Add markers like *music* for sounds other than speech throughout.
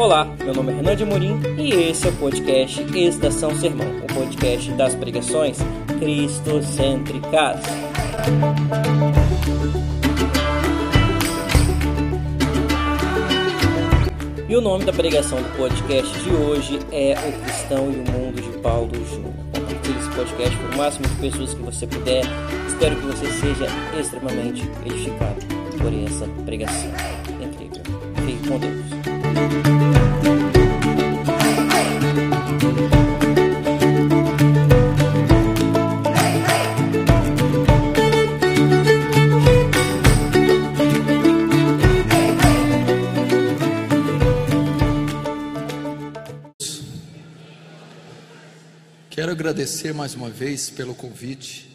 Olá, meu nome é Renan de Morim e esse é o podcast Estação Sermão, o podcast das pregações cristocêntricas. E o nome da pregação do podcast de hoje é O Cristão e o Mundo de Paulo Júnior. Compartilhe esse podcast com o máximo de pessoas que você puder. Espero que você seja extremamente edificado por essa pregação incrível. Fique com Deus. Quero agradecer mais uma vez pelo convite,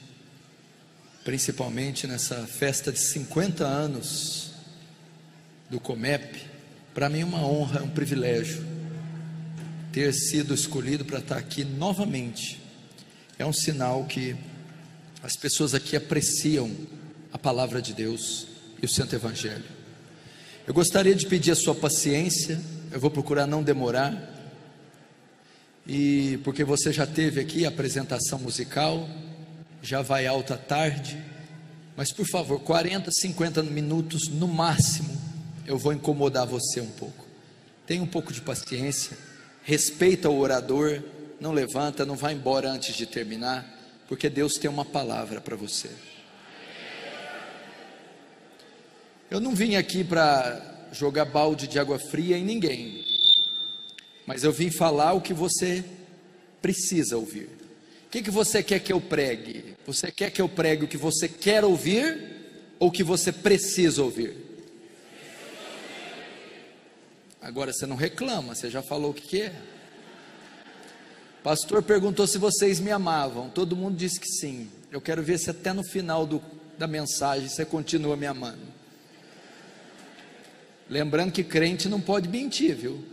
principalmente nessa festa de 50 anos do Comep. Para mim é uma honra, é um privilégio ter sido escolhido para estar aqui novamente. É um sinal que as pessoas aqui apreciam a palavra de Deus e o Santo Evangelho. Eu gostaria de pedir a sua paciência, eu vou procurar não demorar e porque você já teve aqui a apresentação musical, já vai alta tarde, mas por favor, 40, 50 minutos no máximo, eu vou incomodar você um pouco. Tenha um pouco de paciência, respeita o orador, não levanta, não vai embora antes de terminar, porque Deus tem uma palavra para você. Eu não vim aqui para jogar balde de água fria em ninguém mas eu vim falar o que você precisa ouvir. Que, que você quer que eu pregue? Você quer que eu pregue o que você quer ouvir ou o que você precisa ouvir? Agora você não reclama, você já falou o que, que é. Pastor perguntou se vocês me amavam. Todo mundo disse que sim. Eu quero ver se até no final do, da mensagem você continua me amando. Lembrando que crente não pode mentir, viu?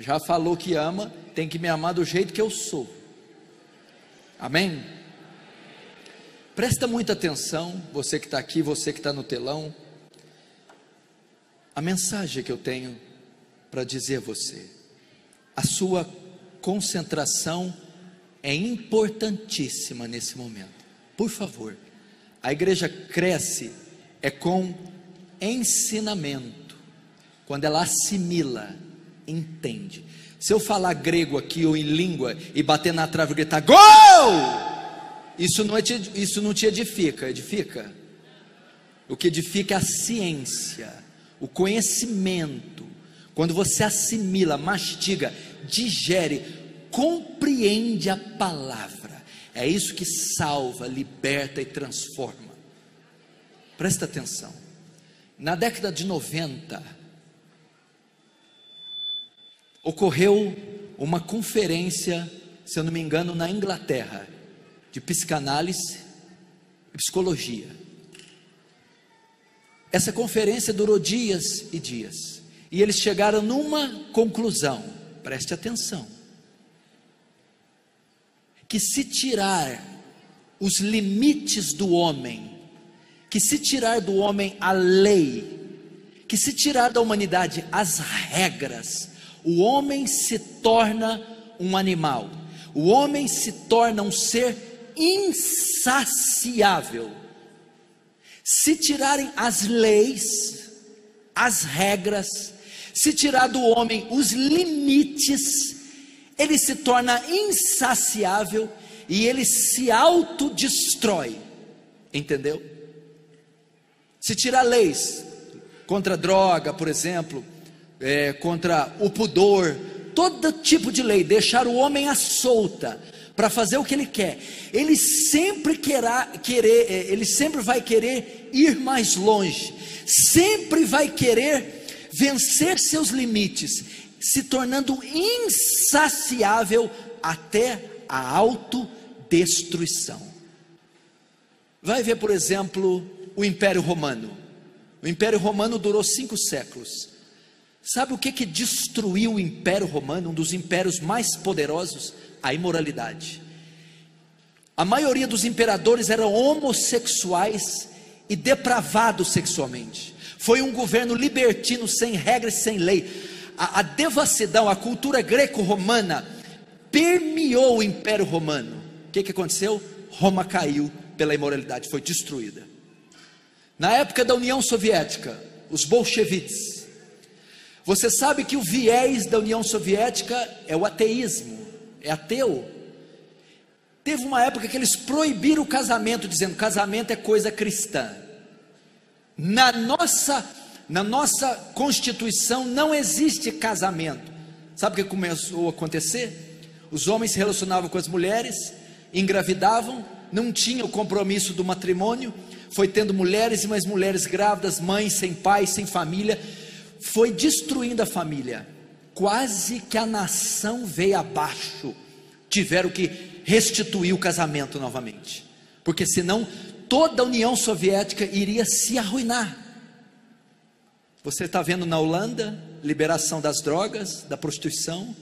já falou que ama, tem que me amar do jeito que eu sou. Amém? Presta muita atenção, você que está aqui, você que está no telão. A mensagem que eu tenho para dizer a você, a sua concentração é importantíssima nesse momento. Por favor, a igreja cresce é com ensinamento, quando ela assimila entende. Se eu falar grego aqui ou em língua e bater na trave e gritar gol, isso não, te, isso não te edifica, edifica? O que edifica é a ciência, o conhecimento. Quando você assimila, mastiga, digere, compreende a palavra. É isso que salva, liberta e transforma. Presta atenção. Na década de 90, ocorreu uma conferência, se eu não me engano, na Inglaterra, de psicanálise e psicologia. Essa conferência durou dias e dias, e eles chegaram numa conclusão, preste atenção, que se tirar os limites do homem, que se tirar do homem a lei, que se tirar da humanidade as regras, o homem se torna um animal, o homem se torna um ser insaciável. Se tirarem as leis, as regras, se tirar do homem os limites, ele se torna insaciável e ele se autodestrói. Entendeu? Se tirar leis contra droga, por exemplo, é, contra o pudor, todo tipo de lei, deixar o homem à solta para fazer o que ele quer. Ele sempre querá, querer, é, ele sempre vai querer ir mais longe, sempre vai querer vencer seus limites, se tornando insaciável até a autodestruição. Vai ver, por exemplo, o Império Romano. O Império Romano durou cinco séculos. Sabe o que, que destruiu o Império Romano, um dos impérios mais poderosos? A imoralidade. A maioria dos imperadores eram homossexuais e depravado sexualmente. Foi um governo libertino, sem regras, sem lei. A, a devassidão, a cultura greco-romana permeou o Império Romano. O que, que aconteceu? Roma caiu pela imoralidade, foi destruída. Na época da União Soviética, os bolcheviques, você sabe que o viés da União Soviética é o ateísmo, é ateu. Teve uma época que eles proibiram o casamento, dizendo casamento é coisa cristã. Na nossa, na nossa Constituição não existe casamento. Sabe o que começou a acontecer? Os homens se relacionavam com as mulheres, engravidavam, não tinham o compromisso do matrimônio, foi tendo mulheres e mais mulheres grávidas, mães sem pai, sem família, foi destruindo a família. Quase que a nação veio abaixo. Tiveram que restituir o casamento novamente. Porque senão toda a União Soviética iria se arruinar. Você está vendo na Holanda liberação das drogas, da prostituição.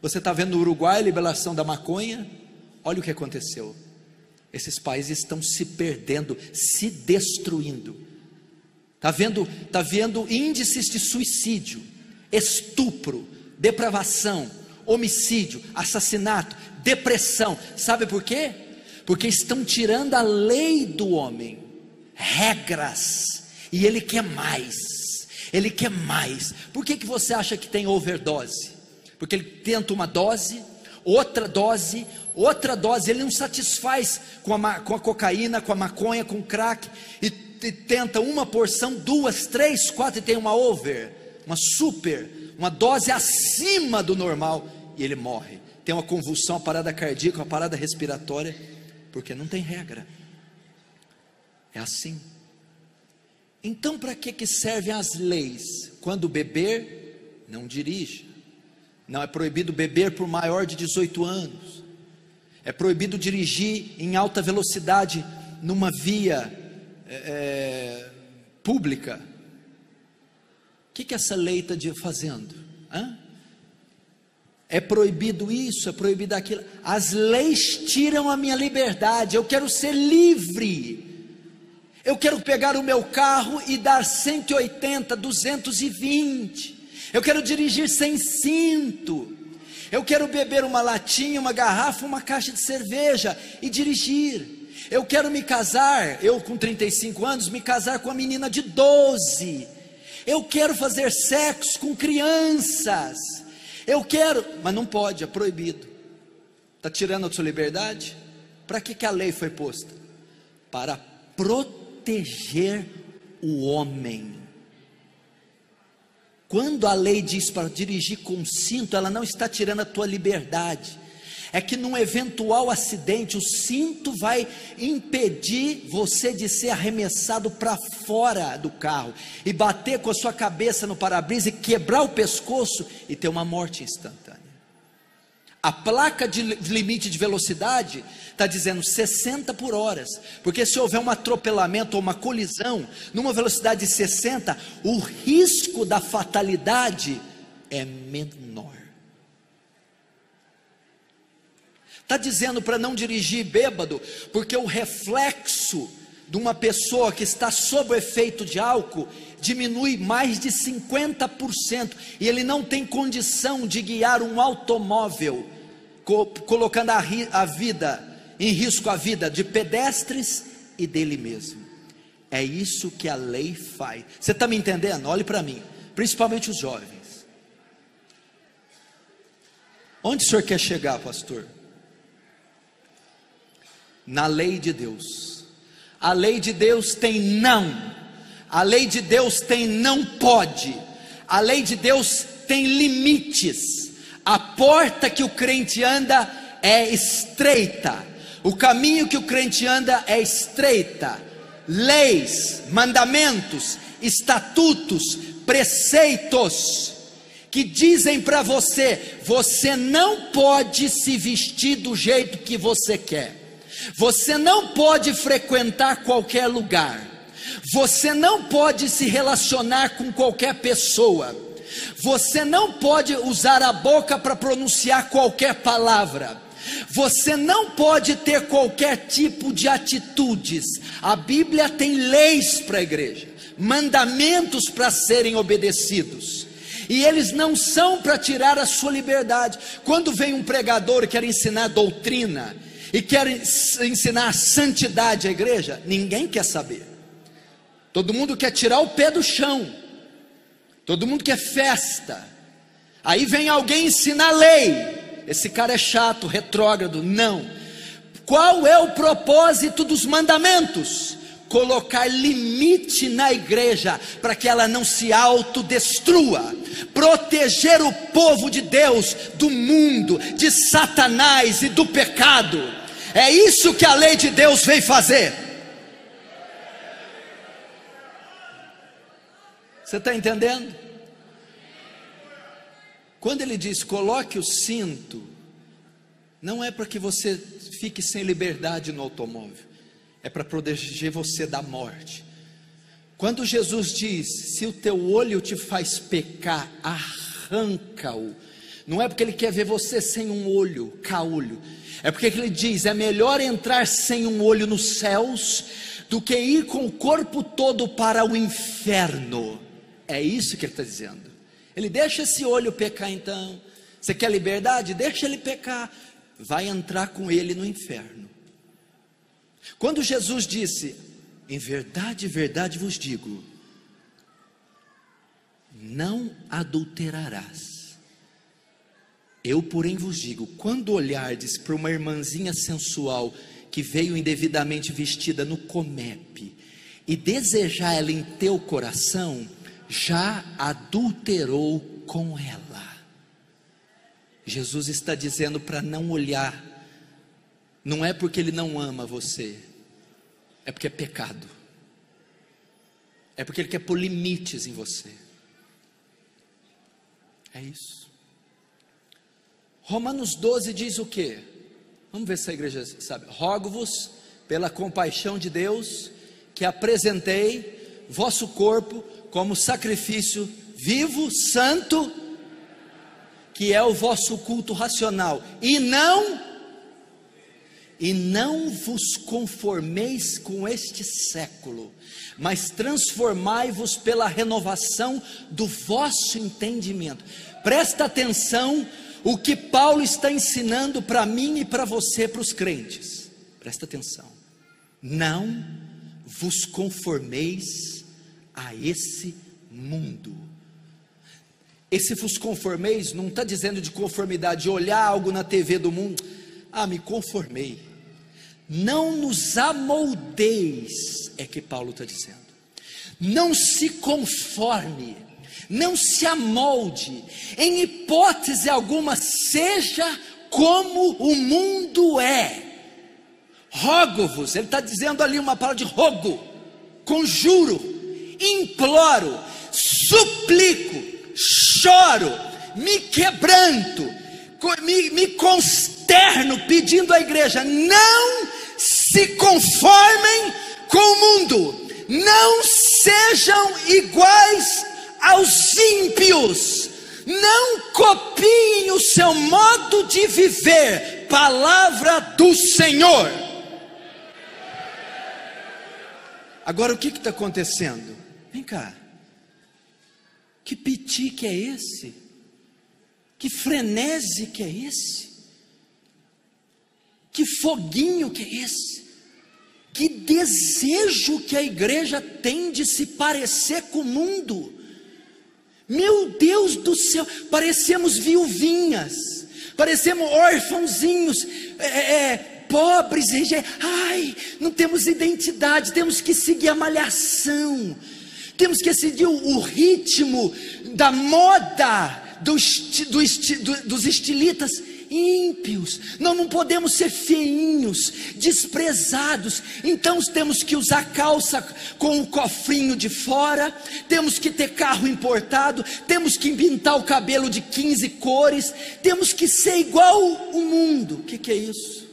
Você está vendo no Uruguai liberação da maconha. Olha o que aconteceu. Esses países estão se perdendo, se destruindo. Está vendo, tá vendo índices de suicídio, estupro, depravação, homicídio, assassinato, depressão. Sabe por quê? Porque estão tirando a lei do homem, regras, e ele quer mais. Ele quer mais. Por que, que você acha que tem overdose? Porque ele tenta uma dose, outra dose, outra dose, ele não satisfaz com a, com a cocaína, com a maconha, com o crack, e e tenta uma porção, duas, três, quatro, e tem uma over, uma super, uma dose acima do normal, e ele morre. Tem uma convulsão, uma parada cardíaca, uma parada respiratória, porque não tem regra. É assim. Então, para que, que servem as leis? Quando beber, não dirija. Não é proibido beber por maior de 18 anos. É proibido dirigir em alta velocidade numa via é, é, pública. O que, que essa lei está fazendo? Hã? É proibido isso, é proibido aquilo. As leis tiram a minha liberdade. Eu quero ser livre. Eu quero pegar o meu carro e dar 180, 220. Eu quero dirigir sem cinto. Eu quero beber uma latinha, uma garrafa, uma caixa de cerveja e dirigir. Eu quero me casar, eu com 35 anos, me casar com uma menina de 12. Eu quero fazer sexo com crianças. Eu quero, mas não pode, é proibido. Está tirando a sua liberdade? Para que, que a lei foi posta? Para proteger o homem. Quando a lei diz para dirigir com cinto, ela não está tirando a tua liberdade é que num eventual acidente, o cinto vai impedir você de ser arremessado para fora do carro e bater com a sua cabeça no para-brisa e quebrar o pescoço e ter uma morte instantânea. A placa de limite de velocidade está dizendo 60 por hora, porque se houver um atropelamento ou uma colisão numa velocidade de 60, o risco da fatalidade é menor. Está dizendo para não dirigir bêbado, porque o reflexo de uma pessoa que está sob o efeito de álcool diminui mais de 50% e ele não tem condição de guiar um automóvel, co colocando a, a vida em risco a vida de pedestres e dele mesmo. É isso que a lei faz. Você está me entendendo? Olhe para mim, principalmente os jovens. Onde o senhor quer chegar, pastor? Na lei de Deus. A lei de Deus tem não. A lei de Deus tem não pode. A lei de Deus tem limites. A porta que o crente anda é estreita. O caminho que o crente anda é estreita. Leis, mandamentos, estatutos, preceitos que dizem para você: você não pode se vestir do jeito que você quer. Você não pode frequentar qualquer lugar. Você não pode se relacionar com qualquer pessoa. Você não pode usar a boca para pronunciar qualquer palavra. Você não pode ter qualquer tipo de atitudes. A Bíblia tem leis para a igreja, mandamentos para serem obedecidos. E eles não são para tirar a sua liberdade. Quando vem um pregador e quer ensinar doutrina e quer ensinar santidade à igreja, ninguém quer saber. Todo mundo quer tirar o pé do chão. Todo mundo quer festa. Aí vem alguém ensinar lei. Esse cara é chato, retrógrado. Não. Qual é o propósito dos mandamentos? Colocar limite na igreja para que ela não se autodestrua, proteger o povo de Deus do mundo, de Satanás e do pecado. É isso que a lei de Deus veio fazer. Você está entendendo? Quando ele diz coloque o cinto, não é para que você fique sem liberdade no automóvel, é para proteger você da morte. Quando Jesus diz: se o teu olho te faz pecar, arranca-o. Não é porque ele quer ver você sem um olho, caolho. É porque ele diz: é melhor entrar sem um olho nos céus do que ir com o corpo todo para o inferno. É isso que ele está dizendo. Ele deixa esse olho pecar então. Você quer liberdade? Deixa ele pecar. Vai entrar com ele no inferno. Quando Jesus disse: Em verdade, verdade vos digo, não adulterarás. Eu, porém, vos digo: quando olhardes para uma irmãzinha sensual que veio indevidamente vestida no comepe e desejar ela em teu coração, já adulterou com ela. Jesus está dizendo para não olhar, não é porque ele não ama você, é porque é pecado, é porque ele quer pôr limites em você. É isso. Romanos 12 diz o que? Vamos ver se a igreja sabe. Rogo-vos, pela compaixão de Deus, que apresentei vosso corpo como sacrifício vivo, santo, que é o vosso culto racional, e não e não vos conformeis com este século, mas transformai-vos pela renovação do vosso entendimento. Presta atenção o que Paulo está ensinando para mim e para você, para os crentes. Presta atenção. Não vos conformeis a esse mundo. Esse vos conformeis não está dizendo de conformidade, de olhar algo na TV do mundo. Ah, me conformei. Não nos amoldeis, é que Paulo está dizendo. Não se conforme, não se amolde, em hipótese alguma, seja como o mundo é. Rogo-vos, ele está dizendo ali uma palavra de rogo, conjuro imploro, suplico, choro, me quebranto, me, me consterno pedindo à igreja: não se conformem com o mundo, não sejam iguais aos ímpios, não copiem o seu modo de viver, palavra do Senhor. Agora o que está acontecendo? Vem cá. Que pitique é esse? Que frenesi que é esse? Que foguinho que é esse? Que desejo que a igreja tem de se parecer com o mundo. Meu Deus do céu, parecemos viuvinhas, parecemos órfãozinhos, é, é, é pobres, ai, não temos identidade, temos que seguir a malhação. Temos que seguir o, ritmo da moda dos, do, dos estilitas ímpios. Nós não podemos ser feinhos, desprezados. Então temos que usar calça com o cofrinho de fora, temos que ter carro importado, temos que pintar o cabelo de 15 cores, temos que ser igual o mundo. O que, que é isso?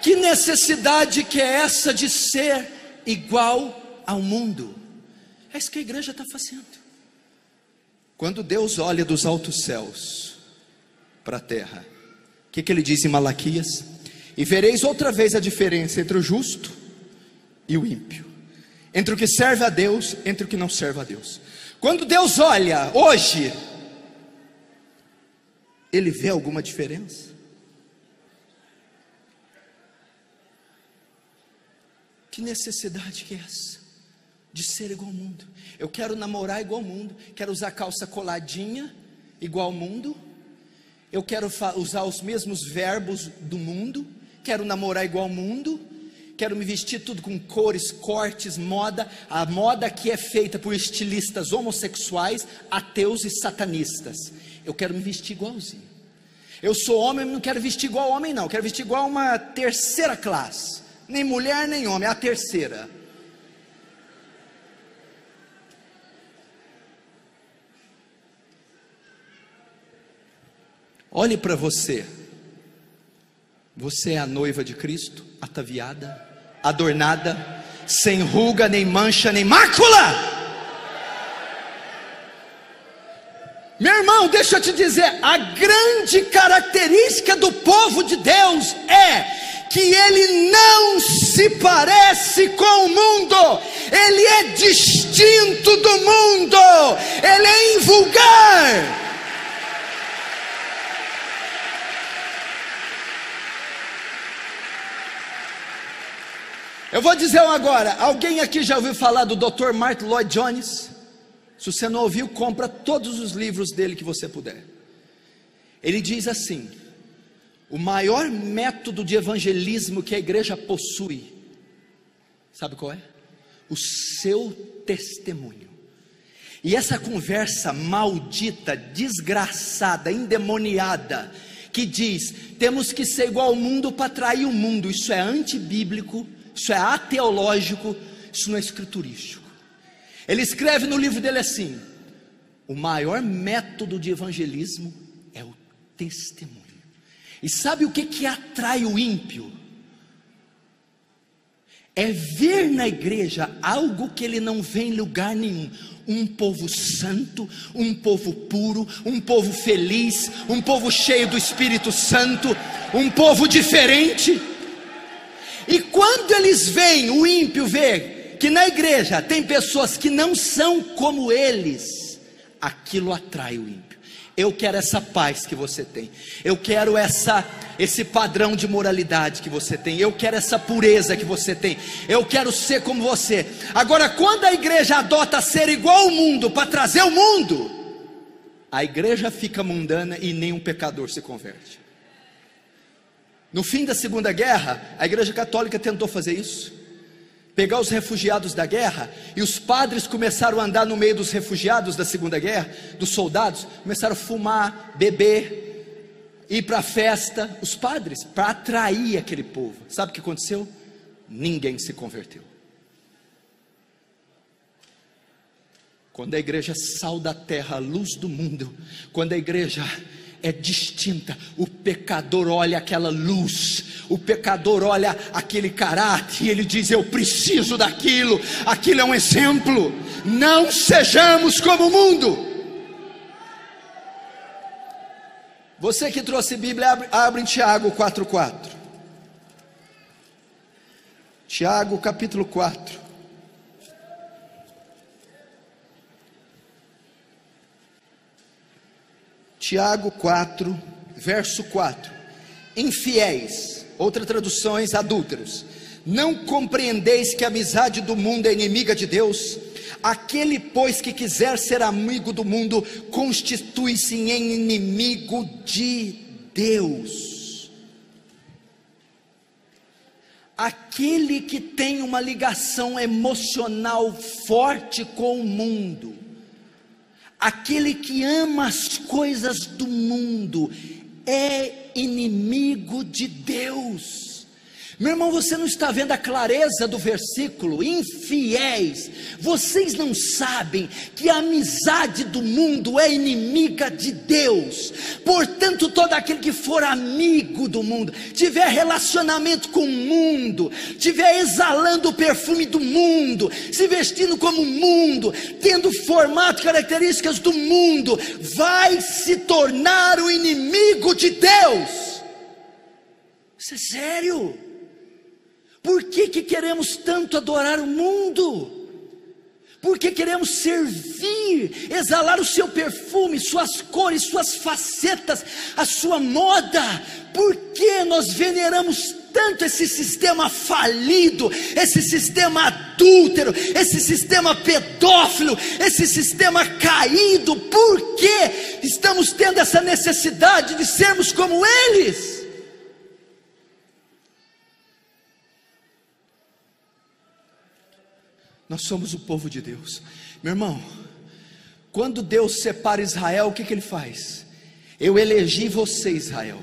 Que necessidade que é essa de ser igual ao mundo? É isso que a igreja está fazendo. Quando Deus olha dos altos céus para a terra, o que, que ele diz em Malaquias? E vereis outra vez a diferença entre o justo e o ímpio, entre o que serve a Deus, entre o que não serve a Deus. Quando Deus olha hoje, ele vê alguma diferença? Que necessidade que é essa? De ser igual ao mundo. Eu quero namorar igual ao mundo, quero usar calça coladinha igual ao mundo, eu quero usar os mesmos verbos do mundo, quero namorar igual ao mundo, quero me vestir tudo com cores, cortes, moda, a moda que é feita por estilistas homossexuais, ateus e satanistas. Eu quero me vestir igualzinho. Eu sou homem, não quero vestir igual homem, não. Quero vestir igual uma terceira classe. Nem mulher, nem homem, é a terceira. Olhe para você. Você é a noiva de Cristo, ataviada, adornada, sem ruga, nem mancha, nem mácula. Meu irmão, deixa eu te dizer, a grande característica do povo de Deus é que ele não se parece com o mundo, ele é distinto do mundo, ele é invulgar. Eu vou dizer um agora: alguém aqui já ouviu falar do Dr. Martin Lloyd Jones? Se você não ouviu, compra todos os livros dele que você puder. Ele diz assim: o maior método de evangelismo que a igreja possui, sabe qual é? O seu testemunho. E essa conversa maldita, desgraçada, endemoniada, que diz: temos que ser igual ao mundo para atrair o mundo, isso é antibíblico isso é ateológico, isso não é escriturístico. Ele escreve no livro dele assim: o maior método de evangelismo é o testemunho. E sabe o que que atrai o ímpio? É ver na igreja algo que ele não vê em lugar nenhum. Um povo santo, um povo puro, um povo feliz, um povo cheio do Espírito Santo, um povo diferente. E quando eles veem, o ímpio vê que na igreja tem pessoas que não são como eles, aquilo atrai o ímpio. Eu quero essa paz que você tem. Eu quero essa esse padrão de moralidade que você tem. Eu quero essa pureza que você tem. Eu quero ser como você. Agora, quando a igreja adota ser igual ao mundo para trazer o mundo, a igreja fica mundana e nenhum pecador se converte. No fim da Segunda Guerra, a Igreja Católica tentou fazer isso. Pegar os refugiados da guerra, e os padres começaram a andar no meio dos refugiados da Segunda Guerra, dos soldados, começaram a fumar, beber, ir para a festa, os padres, para atrair aquele povo. Sabe o que aconteceu? Ninguém se converteu. Quando a igreja sal da terra, luz do mundo, quando a igreja é distinta. O pecador olha aquela luz, o pecador olha aquele caráter e ele diz: Eu preciso daquilo, aquilo é um exemplo. Não sejamos como o mundo. Você que trouxe Bíblia, abre, abre em Tiago 4,4. Tiago capítulo 4. Tiago 4, verso 4. Infiéis, outra traduções, adúlteros. Não compreendeis que a amizade do mundo é inimiga de Deus? Aquele, pois, que quiser ser amigo do mundo, constitui-se em inimigo de Deus. Aquele que tem uma ligação emocional forte com o mundo, Aquele que ama as coisas do mundo é inimigo de Deus. Meu irmão, você não está vendo a clareza do versículo? Infiéis, vocês não sabem que a amizade do mundo é inimiga de Deus. Portanto, todo aquele que for amigo do mundo, tiver relacionamento com o mundo, tiver exalando o perfume do mundo, se vestindo como o mundo, tendo formato, características do mundo, vai se tornar o inimigo de Deus. Isso é sério. Por que, que queremos tanto adorar o mundo? Por que queremos servir, exalar o seu perfume, suas cores, suas facetas, a sua moda? Por que nós veneramos tanto esse sistema falido, esse sistema adúltero, esse sistema pedófilo, esse sistema caído? Por que estamos tendo essa necessidade de sermos como eles? Nós somos o povo de Deus. Meu irmão, quando Deus separa Israel, o que, que ele faz? Eu elegi você, Israel,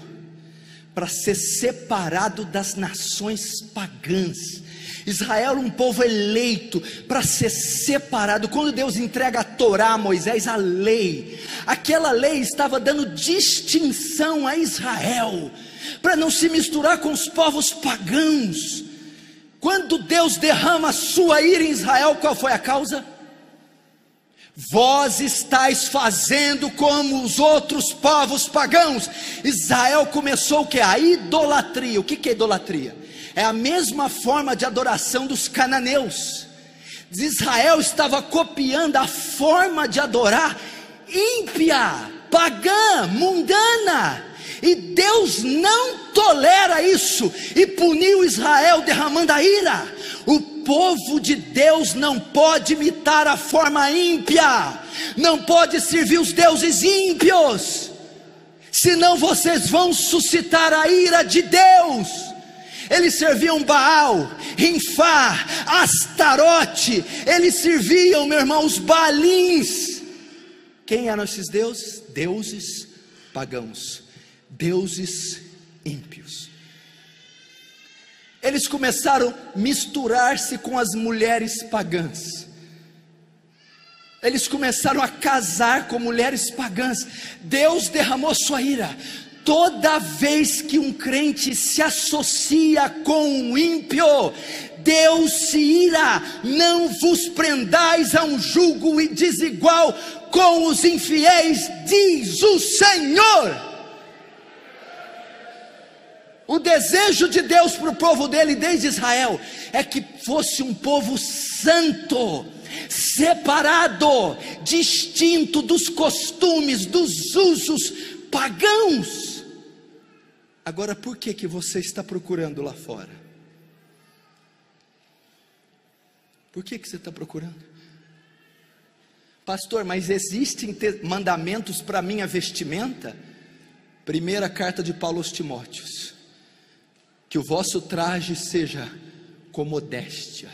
para ser separado das nações pagãs. Israel, um povo eleito para ser separado. Quando Deus entrega a Torá a Moisés, a lei, aquela lei estava dando distinção a Israel, para não se misturar com os povos pagãos. Quando Deus derrama a sua ira em Israel, qual foi a causa? Vós estáis fazendo como os outros povos pagãos. Israel começou o que? A idolatria. O que, que é idolatria? É a mesma forma de adoração dos cananeus. Israel estava copiando a forma de adorar ímpia, pagã, mundana. E Deus não tolera isso e puniu Israel derramando a ira. O povo de Deus não pode imitar a forma ímpia, não pode servir os deuses ímpios, senão vocês vão suscitar a ira de Deus. Eles serviam Baal, Rinfá, Astarote, eles serviam, meu irmão, os Balins. Quem eram esses deuses? Deuses pagãos deuses ímpios. Eles começaram a misturar-se com as mulheres pagãs. Eles começaram a casar com mulheres pagãs. Deus derramou sua ira. Toda vez que um crente se associa com um ímpio, Deus se ira. Não vos prendais a um julgo desigual com os infiéis, diz o Senhor. O desejo de Deus para o povo dele desde Israel é que fosse um povo santo, separado, distinto dos costumes, dos usos pagãos. Agora, por que que você está procurando lá fora? Por que que você está procurando? Pastor, mas existem mandamentos para minha vestimenta? Primeira carta de Paulo aos Timóteos que o vosso traje seja com modéstia,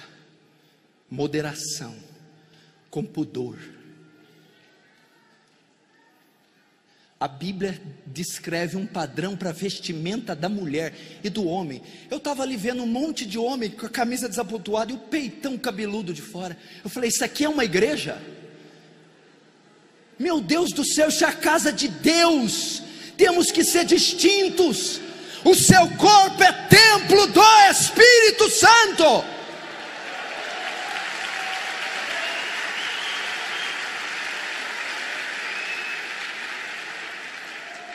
moderação, com pudor. A Bíblia descreve um padrão para a vestimenta da mulher e do homem. Eu estava ali vendo um monte de homem com a camisa desabotoada e o peitão cabeludo de fora. Eu falei: Isso aqui é uma igreja? Meu Deus do céu, isso é a casa de Deus. Temos que ser distintos o seu corpo é templo do Espírito Santo.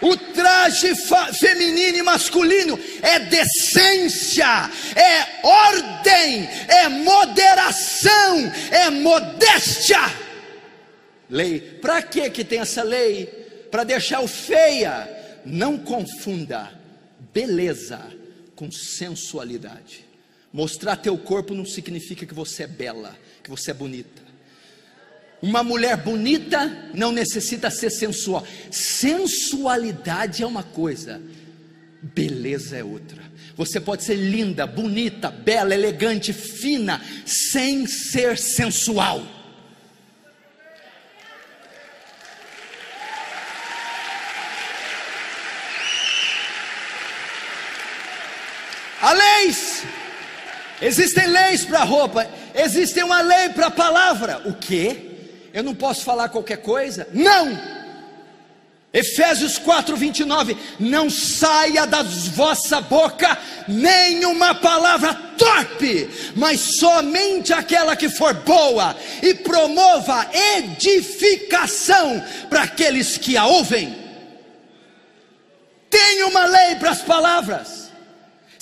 O traje feminino e masculino é decência, é ordem, é moderação, é modéstia. Lei. Para que que tem essa lei? Para deixar o feia. Não confunda beleza com sensualidade. Mostrar teu corpo não significa que você é bela, que você é bonita. Uma mulher bonita não necessita ser sensual. Sensualidade é uma coisa, beleza é outra. Você pode ser linda, bonita, bela, elegante, fina, sem ser sensual. a leis. Existem leis para roupa, existe uma lei para a palavra. O que? Eu não posso falar qualquer coisa? Não! Efésios 4, 29: Não saia da vossa boca nenhuma palavra torpe, mas somente aquela que for boa e promova edificação para aqueles que a ouvem. Tem uma lei para as palavras.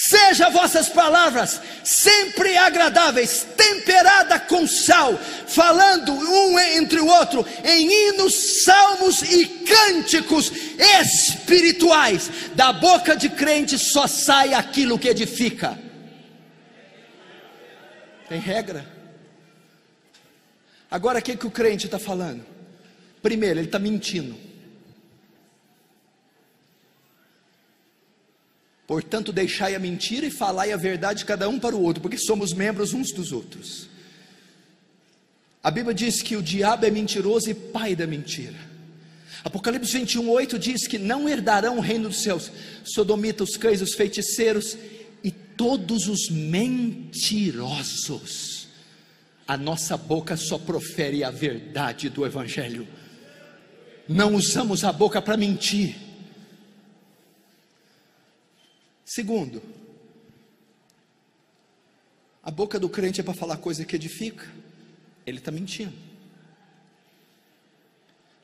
Seja vossas palavras sempre agradáveis, temperada com sal, falando um entre o outro em hinos, salmos e cânticos espirituais. Da boca de crente só sai aquilo que edifica. Tem regra. Agora o que, que o crente está falando? Primeiro, ele está mentindo. Portanto, deixai a mentira e falai a verdade cada um para o outro, porque somos membros uns dos outros. A Bíblia diz que o diabo é mentiroso e pai da mentira. Apocalipse 21, 8 diz que não herdarão o reino dos céus sodomitas, os cães, os feiticeiros e todos os mentirosos. A nossa boca só profere a verdade do Evangelho. Não usamos a boca para mentir Segundo, a boca do crente é para falar coisa que edifica, ele está mentindo.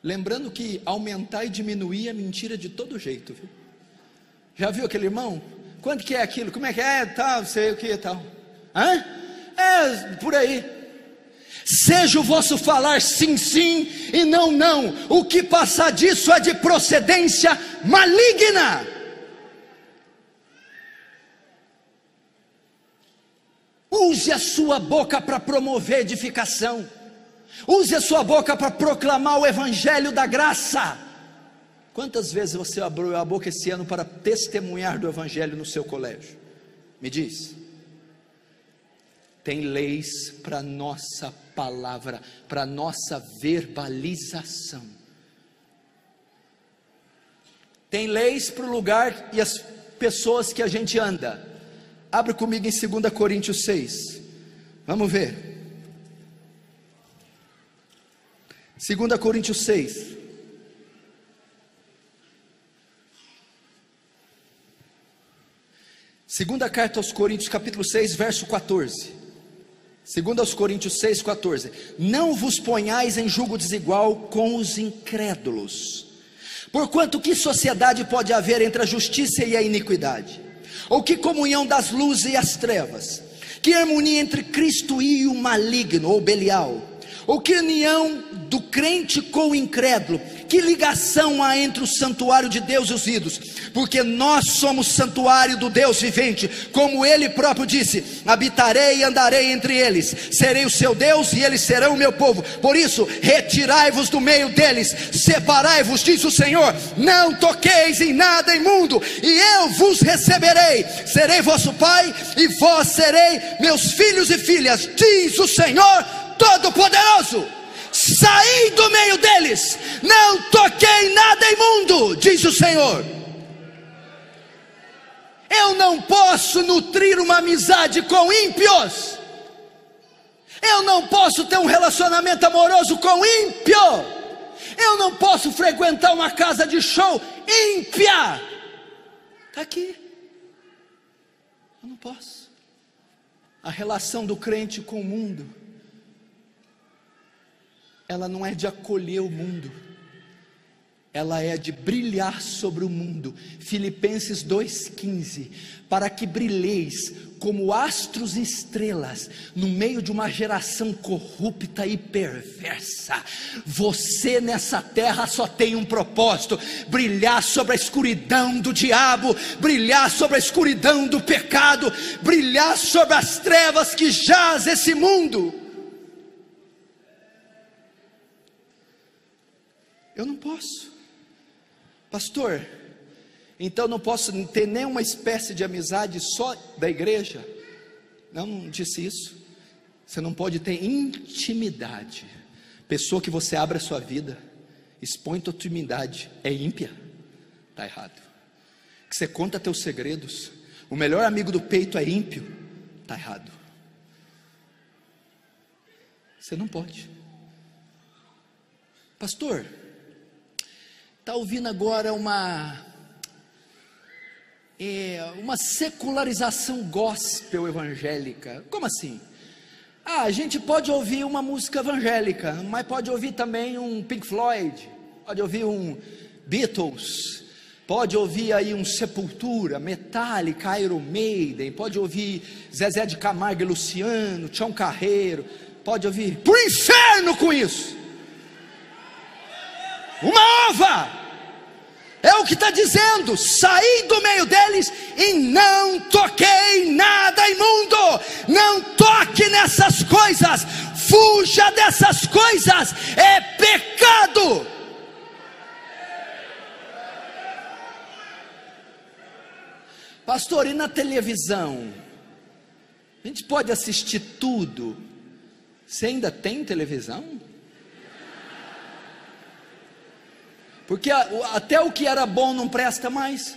Lembrando que aumentar e diminuir é mentira de todo jeito, viu? Já viu aquele irmão? Quanto que é aquilo? Como é que é? Tal, sei o que tal. Hã? É, por aí. Seja o vosso falar sim, sim e não, não. O que passar disso é de procedência maligna. Use a sua boca para promover edificação. Use a sua boca para proclamar o evangelho da graça. Quantas vezes você abriu a boca esse ano para testemunhar do evangelho no seu colégio? Me diz. Tem leis para nossa palavra, para nossa verbalização. Tem leis para o lugar e as pessoas que a gente anda. Abre comigo em 2 Coríntios 6. Vamos ver. 2 Coríntios 6. Segunda carta aos Coríntios, capítulo 6, verso 14. Segundo aos Coríntios 6, 14. Não vos ponhais em julgo desigual com os incrédulos. Porquanto que sociedade pode haver entre a justiça e a iniquidade? Ou que comunhão das luzes e as trevas? Que harmonia entre Cristo e o maligno ou Belial? Ou que união do crente com o incrédulo? Que ligação há entre o santuário de Deus e os ídolos? Porque nós somos santuário do Deus vivente, como ele próprio disse: habitarei e andarei entre eles, serei o seu Deus e eles serão o meu povo. Por isso, retirai-vos do meio deles, separai-vos, diz o Senhor, não toqueis em nada imundo, e eu vos receberei, serei vosso pai, e vós serei meus filhos e filhas, diz o Senhor Todo-Poderoso saí do meio deles, não toquei nada imundo, diz o Senhor. Eu não posso nutrir uma amizade com ímpios. Eu não posso ter um relacionamento amoroso com ímpio. Eu não posso frequentar uma casa de show ímpia. Está aqui. Eu não posso. A relação do crente com o mundo ela não é de acolher o mundo, ela é de brilhar sobre o mundo. Filipenses 2,15: para que brilheis como astros e estrelas no meio de uma geração corrupta e perversa. Você nessa terra só tem um propósito: brilhar sobre a escuridão do diabo, brilhar sobre a escuridão do pecado, brilhar sobre as trevas que jaz esse mundo. Eu não posso. Pastor, então não posso ter nenhuma espécie de amizade só da igreja? Não, não disse isso. Você não pode ter intimidade. Pessoa que você abre a sua vida, expõe tua intimidade, é ímpia. Está errado. Que você conta teus segredos. O melhor amigo do peito é ímpio. Está errado. Você não pode. Pastor, está ouvindo agora uma é, uma secularização gospel evangélica. Como assim? Ah, a gente pode ouvir uma música evangélica, mas pode ouvir também um Pink Floyd, pode ouvir um Beatles, pode ouvir aí um Sepultura, Metallica, Iron Maiden, pode ouvir Zezé de Camargo e Luciano, Tião Carreiro, pode ouvir por inferno com isso. Uma ova! É o que está dizendo: saí do meio deles e não toquei nada imundo. Não toque nessas coisas, fuja dessas coisas, é pecado. Pastor, e na televisão? A gente pode assistir tudo. Você ainda tem televisão? Porque até o que era bom não presta mais.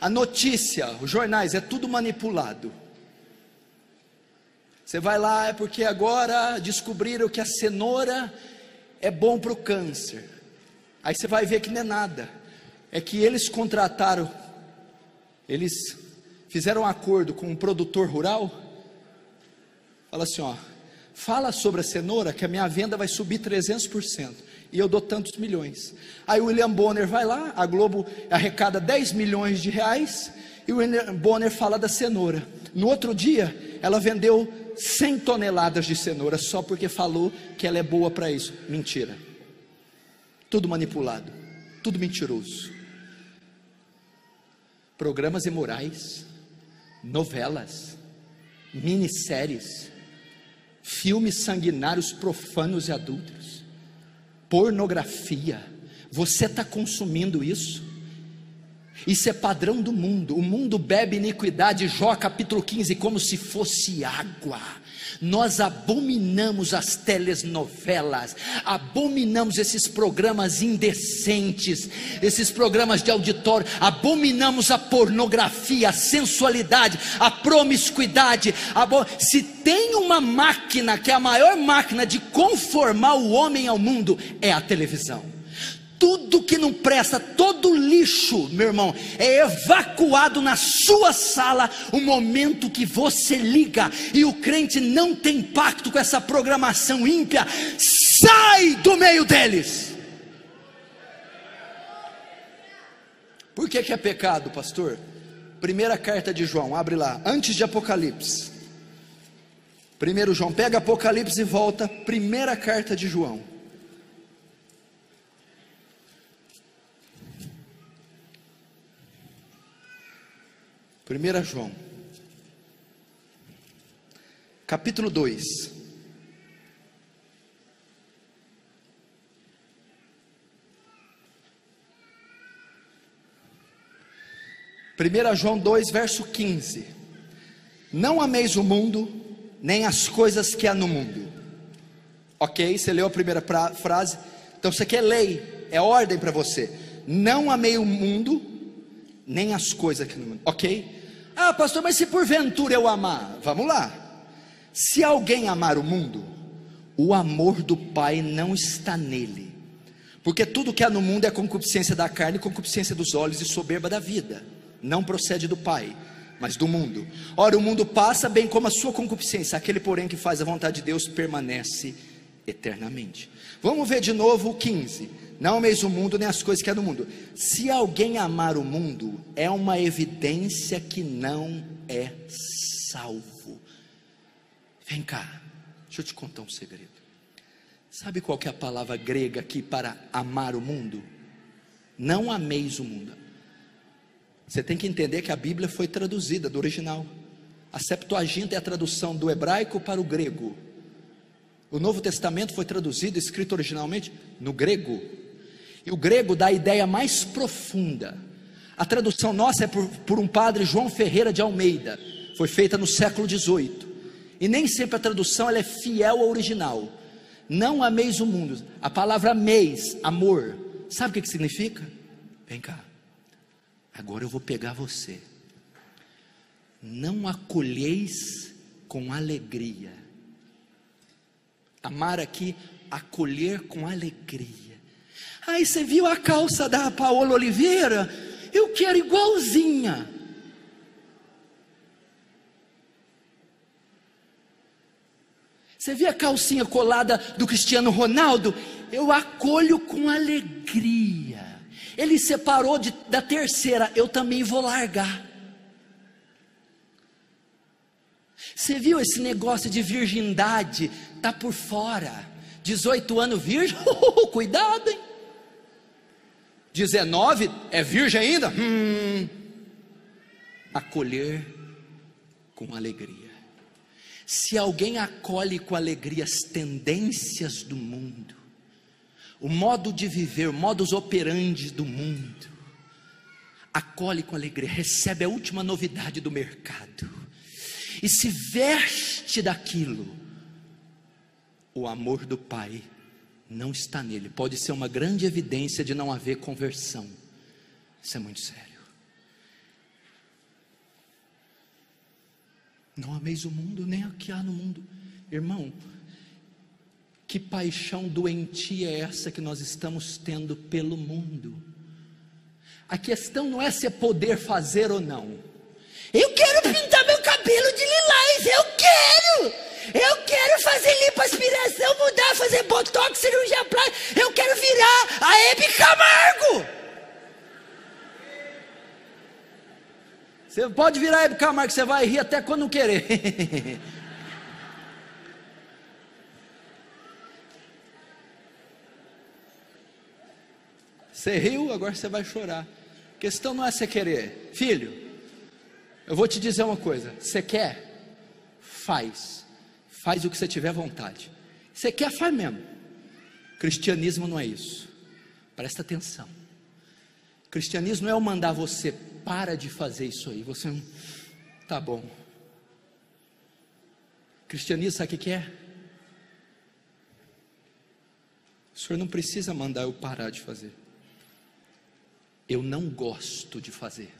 A notícia, os jornais, é tudo manipulado. Você vai lá, é porque agora descobriram que a cenoura é bom para o câncer. Aí você vai ver que não é nada. É que eles contrataram, eles fizeram um acordo com um produtor rural. Fala assim: ó, fala sobre a cenoura que a minha venda vai subir 300% e eu dou tantos milhões. Aí o William Bonner vai lá, a Globo arrecada 10 milhões de reais, e o William Bonner fala da cenoura. No outro dia, ela vendeu 100 toneladas de cenoura só porque falou que ela é boa para isso. Mentira. Tudo manipulado, tudo mentiroso. Programas imorais, novelas, minisséries, filmes sanguinários profanos e adultos pornografia. Você está consumindo isso? Isso é padrão do mundo. O mundo bebe iniquidade, Jó capítulo 15, como se fosse água. Nós abominamos as telenovelas, abominamos esses programas indecentes, esses programas de auditório, abominamos a pornografia, a sensualidade, a promiscuidade. Se tem uma máquina que é a maior máquina de conformar o homem ao mundo, é a televisão tudo que não presta, todo lixo, meu irmão, é evacuado na sua sala o momento que você liga e o crente não tem pacto com essa programação ímpia, sai do meio deles. Por que, que é pecado, pastor? Primeira carta de João, abre lá, antes de Apocalipse. Primeiro João, pega Apocalipse e volta, primeira carta de João. 1 João, capítulo 2. Primeira João 2, verso 15. Não ameis o mundo, nem as coisas que há no mundo. Ok? Você leu a primeira pra, frase. Então você quer lei, é ordem para você. Não amei o mundo, nem as coisas que no mundo. Ok? Ah, pastor, mas se porventura eu amar, vamos lá. Se alguém amar o mundo, o amor do Pai não está nele. Porque tudo que há no mundo é concupiscência da carne, concupiscência dos olhos e soberba da vida. Não procede do Pai, mas do mundo. Ora, o mundo passa bem como a sua concupiscência, aquele, porém, que faz a vontade de Deus permanece eternamente. Vamos ver de novo o 15. Não ameis o mundo nem as coisas que há no mundo. Se alguém amar o mundo, é uma evidência que não é salvo. Vem cá, deixa eu te contar um segredo. Sabe qual é a palavra grega aqui para amar o mundo? Não ameis o mundo. Você tem que entender que a Bíblia foi traduzida do original. A Septuaginta é a tradução do hebraico para o grego. O Novo Testamento foi traduzido, escrito originalmente no grego. E o grego dá a ideia mais profunda. A tradução nossa é por, por um padre João Ferreira de Almeida. Foi feita no século XVIII. E nem sempre a tradução é fiel ao original. Não ameis o mundo. A palavra ameis, amor, sabe o que, que significa? Vem cá. Agora eu vou pegar você. Não acolheis com alegria Amar aqui, acolher com alegria. Aí você viu a calça da Paola Oliveira? Eu quero igualzinha. Você viu a calcinha colada do Cristiano Ronaldo? Eu acolho com alegria. Ele separou de, da terceira, eu também vou largar. Você viu esse negócio de virgindade? Tá por fora. 18 anos virgem, *laughs* cuidado, hein? 19 é virgem ainda? Hum. Acolher com alegria. Se alguém acolhe com alegria as tendências do mundo, o modo de viver, modus operandi do mundo, acolhe com alegria, recebe a última novidade do mercado e se veste daquilo, o amor do Pai não está nele. Pode ser uma grande evidência de não haver conversão. Isso é muito sério. Não ameis o mundo, nem o que há no mundo. Irmão, que paixão doentia é essa que nós estamos tendo pelo mundo? A questão não é se é poder fazer ou não. Eu quero pintar meu cabelo de lilás, eu quero! Eu quero fazer lipoaspiração, mudar, fazer botox, cirurgia plástica. Eu quero virar a Hebe Camargo. Você pode virar a Hebe Camargo, você vai rir até quando não querer. *laughs* Você riu, agora você vai chorar. A questão não é você querer. Filho, eu vou te dizer uma coisa: você quer? Faz. Faz o que você tiver vontade. Você quer, faz mesmo. Cristianismo não é isso. Presta atenção. Cristianismo não é eu mandar você para de fazer isso aí. Você não. Tá bom. Cristianismo sabe o que é? O senhor não precisa mandar eu parar de fazer. Eu não gosto de fazer.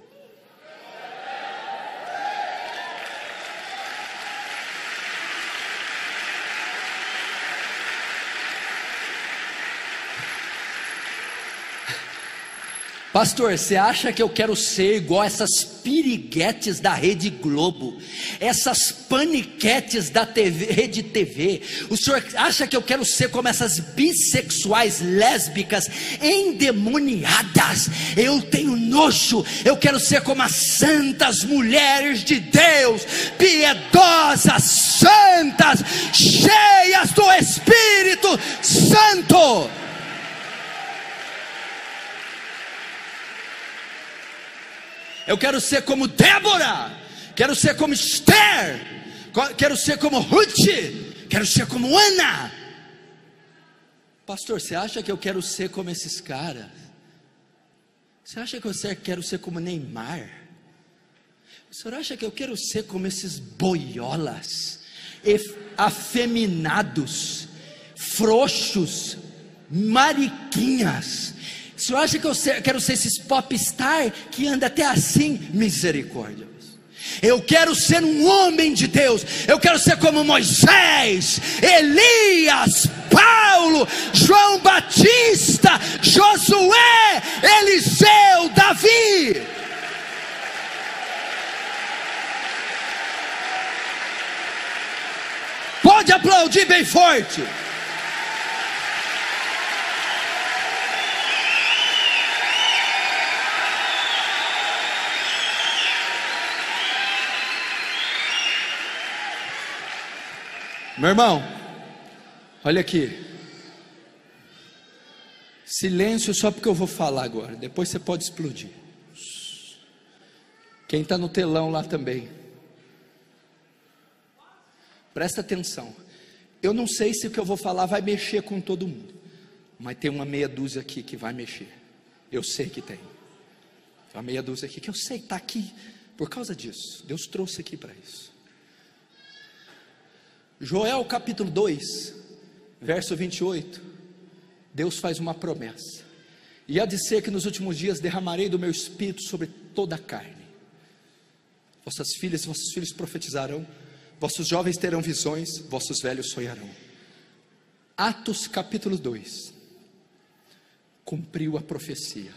Pastor, você acha que eu quero ser igual essas piriguetes da Rede Globo, essas paniquetes da TV, Rede TV? O senhor acha que eu quero ser como essas bissexuais lésbicas endemoniadas? Eu tenho nojo, eu quero ser como as santas mulheres de Deus, piedosas, santas, cheias do Espírito Santo. Eu quero ser como Débora, quero ser como Esther, quero ser como Ruth, quero ser como Ana. Pastor, você acha que eu quero ser como esses caras? Você acha que eu quero ser como Neymar? O senhor acha que eu quero ser como esses boiolas, afeminados, frouxos, mariquinhas, o senhor acha que eu quero ser esses popstar que anda até assim? Misericórdia. Eu quero ser um homem de Deus. Eu quero ser como Moisés, Elias, Paulo, João Batista, Josué, Eliseu, Davi. Pode aplaudir bem forte. Meu irmão, olha aqui. Silêncio só porque eu vou falar agora. Depois você pode explodir. Quem está no telão lá também. Presta atenção. Eu não sei se o que eu vou falar vai mexer com todo mundo. Mas tem uma meia dúzia aqui que vai mexer. Eu sei que tem. Uma meia dúzia aqui que eu sei, está aqui por causa disso. Deus trouxe aqui para isso. Joel capítulo 2, verso 28. Deus faz uma promessa. E há de ser que nos últimos dias derramarei do meu espírito sobre toda a carne. Vossas filhas e vossos filhos profetizarão, vossos jovens terão visões, vossos velhos sonharão. Atos capítulo 2. Cumpriu a profecia.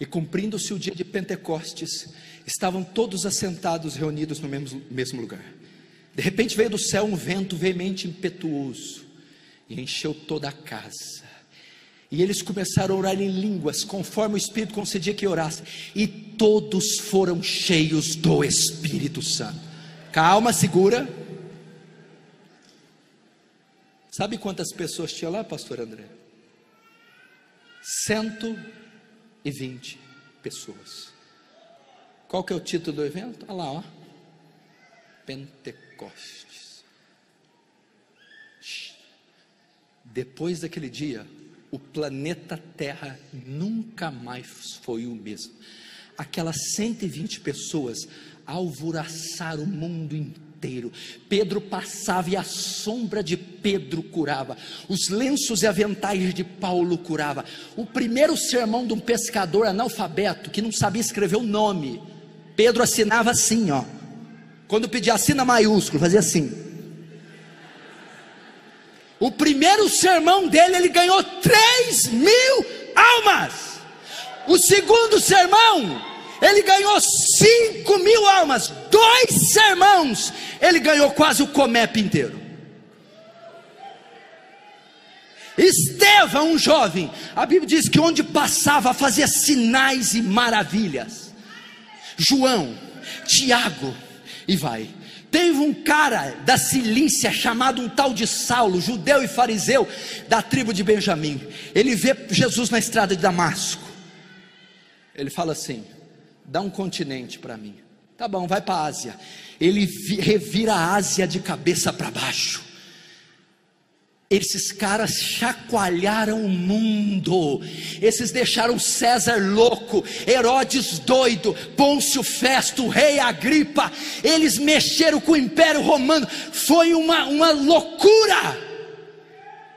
E cumprindo-se o dia de Pentecostes, estavam todos assentados, reunidos no mesmo, mesmo lugar. De repente veio do céu um vento veemente impetuoso e encheu toda a casa. E eles começaram a orar em línguas, conforme o Espírito concedia que orasse. E todos foram cheios do Espírito Santo. Calma, segura. Sabe quantas pessoas tinha lá, pastor André? 120 pessoas. Qual que é o título do evento? Olha lá, ó. Pentecostes. Depois daquele dia, o planeta Terra nunca mais foi o mesmo. Aquelas 120 pessoas alvoroçaram o mundo inteiro. Pedro passava e a sombra de Pedro curava. Os lenços e aventais de Paulo curava. O primeiro sermão de um pescador analfabeto que não sabia escrever o nome. Pedro assinava assim, ó. Quando pedia assina maiúsculo, fazia assim. O primeiro sermão dele, ele ganhou 3 mil almas. O segundo sermão, ele ganhou 5 mil almas. Dois sermãos, ele ganhou quase o Comep inteiro. Estevão, um jovem, a Bíblia diz que onde passava fazia sinais e maravilhas. João, Tiago, e vai. Teve um cara da Cilícia chamado um tal de Saulo, judeu e fariseu da tribo de Benjamim. Ele vê Jesus na estrada de Damasco. Ele fala assim: dá um continente para mim. Tá bom, vai para a Ásia. Ele revira a Ásia de cabeça para baixo. Esses caras chacoalharam o mundo. Esses deixaram César louco, Herodes doido, Pôncio Festo, rei Agripa. Eles mexeram com o Império Romano. Foi uma, uma loucura.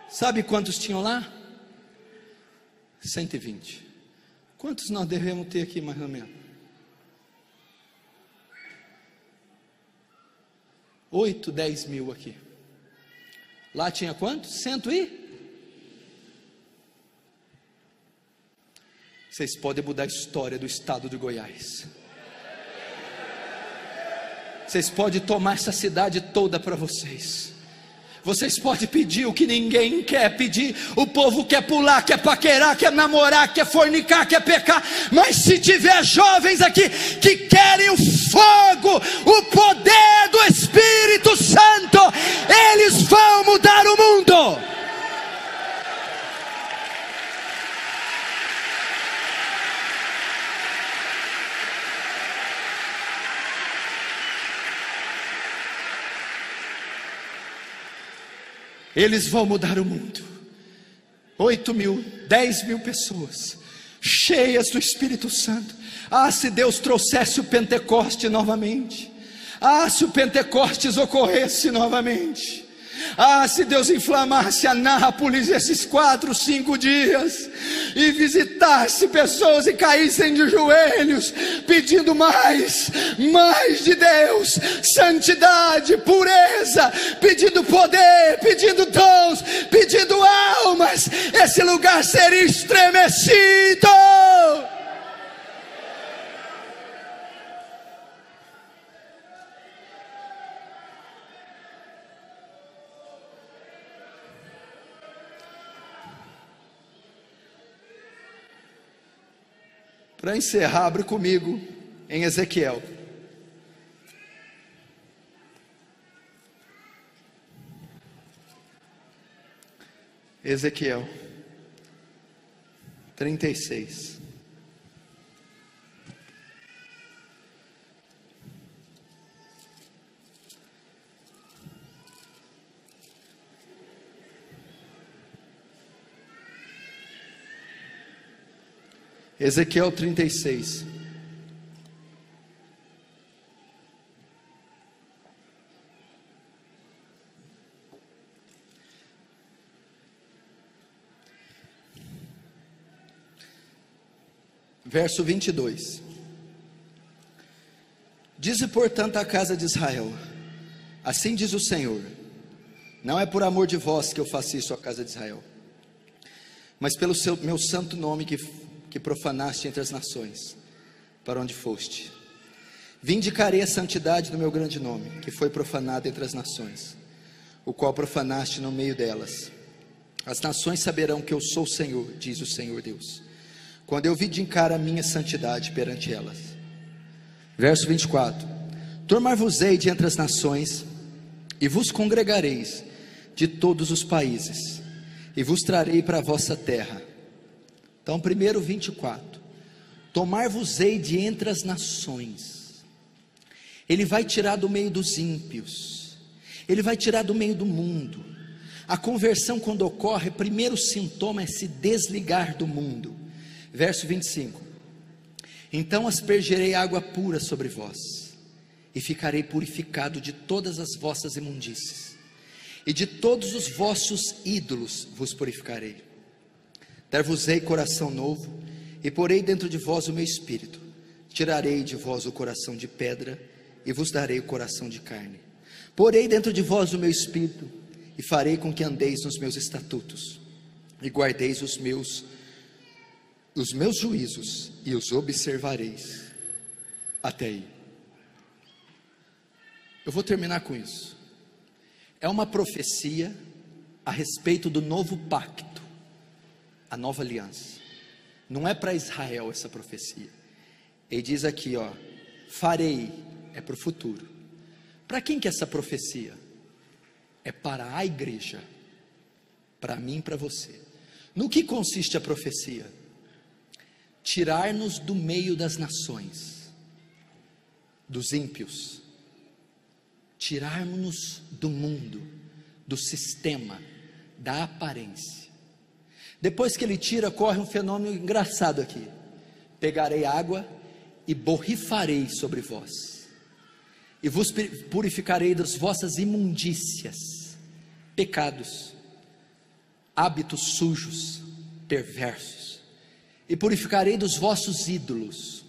Sabe quantos tinham lá? 120. Quantos nós devemos ter aqui, mais ou menos? Oito, dez mil aqui. Lá tinha quanto? Cento e? Vocês podem mudar a história do estado de Goiás. Vocês podem tomar essa cidade toda para vocês. Vocês podem pedir o que ninguém quer pedir. O povo quer pular, quer paquerar, quer namorar, quer fornicar, quer pecar. Mas se tiver jovens aqui que querem o fogo, o poder do Espírito Santo, eles vão mudar o mundo. Eles vão mudar o mundo. Oito mil, dez mil pessoas, cheias do Espírito Santo. Ah, se Deus trouxesse o Pentecoste novamente. Ah, se o Pentecostes ocorresse novamente. Ah, se Deus inflamasse a Nápoles esses quatro, cinco dias e visitasse pessoas e caíssem de joelhos, pedindo mais, mais de Deus, santidade, pureza, pedindo poder, pedindo dons, pedindo almas, esse lugar seria estremecido. Para encerrar, abre comigo em Ezequiel. Ezequiel 36. Ezequiel 36. Verso 22. Dize, portanto, a casa de Israel: Assim diz o Senhor: Não é por amor de vós que eu faço isso à casa de Israel, mas pelo seu, meu santo nome que, que profanaste entre as nações, para onde foste. Vindicarei a santidade do meu grande nome, que foi profanado entre as nações, o qual profanaste no meio delas. As nações saberão que eu sou o Senhor, diz o Senhor Deus, quando eu vindicar a minha santidade perante elas. Verso 24: Tomar-vos-ei de entre as nações, e vos congregareis de todos os países, e vos trarei para a vossa terra. Então, primeiro 24: Tomar-vos-ei de entre as nações. Ele vai tirar do meio dos ímpios, ele vai tirar do meio do mundo. A conversão, quando ocorre, primeiro sintoma é se desligar do mundo. Verso 25: Então aspergerei água pura sobre vós, e ficarei purificado de todas as vossas imundícies, e de todos os vossos ídolos vos purificarei. Dar-vos-ei coração novo, e porei dentro de vós o meu espírito. Tirarei de vós o coração de pedra, e vos darei o coração de carne. Porei dentro de vós o meu espírito, e farei com que andeis nos meus estatutos, e guardeis os meus os meus juízos e os observareis. Até aí. Eu vou terminar com isso. É uma profecia a respeito do novo pacto, a nova aliança. Não é para Israel essa profecia. Ele diz aqui, ó, farei, é para o futuro. Para quem que é essa profecia? É para a igreja, para mim e para você. No que consiste a profecia? tirar-nos do meio das nações, dos ímpios, tirarmos-nos do mundo, do sistema, da aparência. Depois que ele tira, corre um fenômeno engraçado aqui: pegarei água e borrifarei sobre vós, e vos purificarei das vossas imundícias, pecados, hábitos sujos, perversos. E purificarei dos vossos ídolos.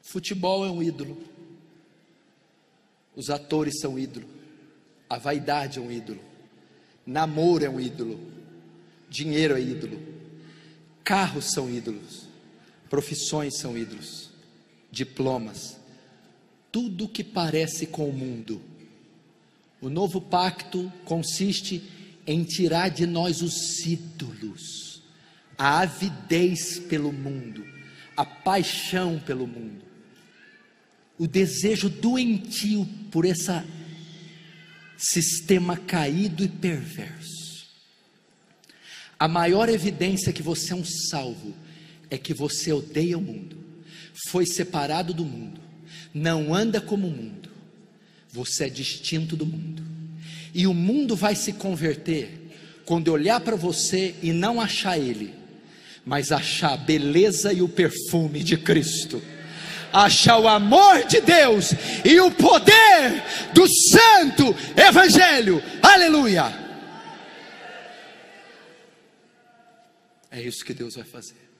Futebol é um ídolo, os atores são ídolo, a vaidade é um ídolo, namoro é um ídolo, dinheiro é ídolo, carros são ídolos, profissões são ídolos, diplomas, tudo que parece com o mundo. O novo pacto consiste em tirar de nós os ídolos. A avidez pelo mundo, a paixão pelo mundo, o desejo doentio por esse sistema caído e perverso. A maior evidência que você é um salvo é que você odeia o mundo, foi separado do mundo, não anda como o mundo, você é distinto do mundo, e o mundo vai se converter quando olhar para você e não achar ele mas achar a beleza e o perfume de Cristo, achar o amor de Deus e o poder do Santo Evangelho, aleluia. É isso que Deus vai fazer.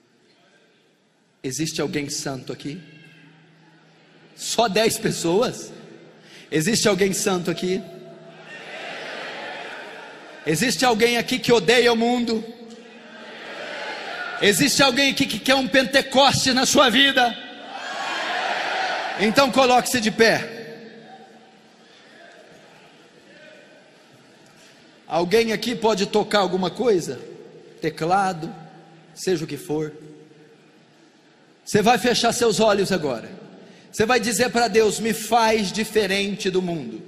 Existe alguém santo aqui? Só dez pessoas? Existe alguém santo aqui? Existe alguém aqui que odeia o mundo? Existe alguém aqui que quer um Pentecoste na sua vida? Então coloque-se de pé. Alguém aqui pode tocar alguma coisa? Teclado, seja o que for. Você vai fechar seus olhos agora. Você vai dizer para Deus: me faz diferente do mundo.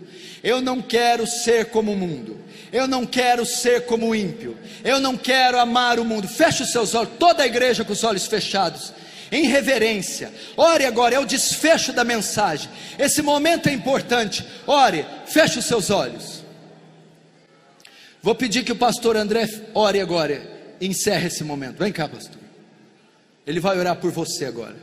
Eu não quero ser como o mundo. Eu não quero ser como o ímpio. Eu não quero amar o mundo. Feche os seus olhos, toda a igreja com os olhos fechados. Em reverência, ore agora, é o desfecho da mensagem. Esse momento é importante. Ore, feche os seus olhos. Vou pedir que o pastor André ore agora. Encerre esse momento. Vem cá, pastor. Ele vai orar por você agora.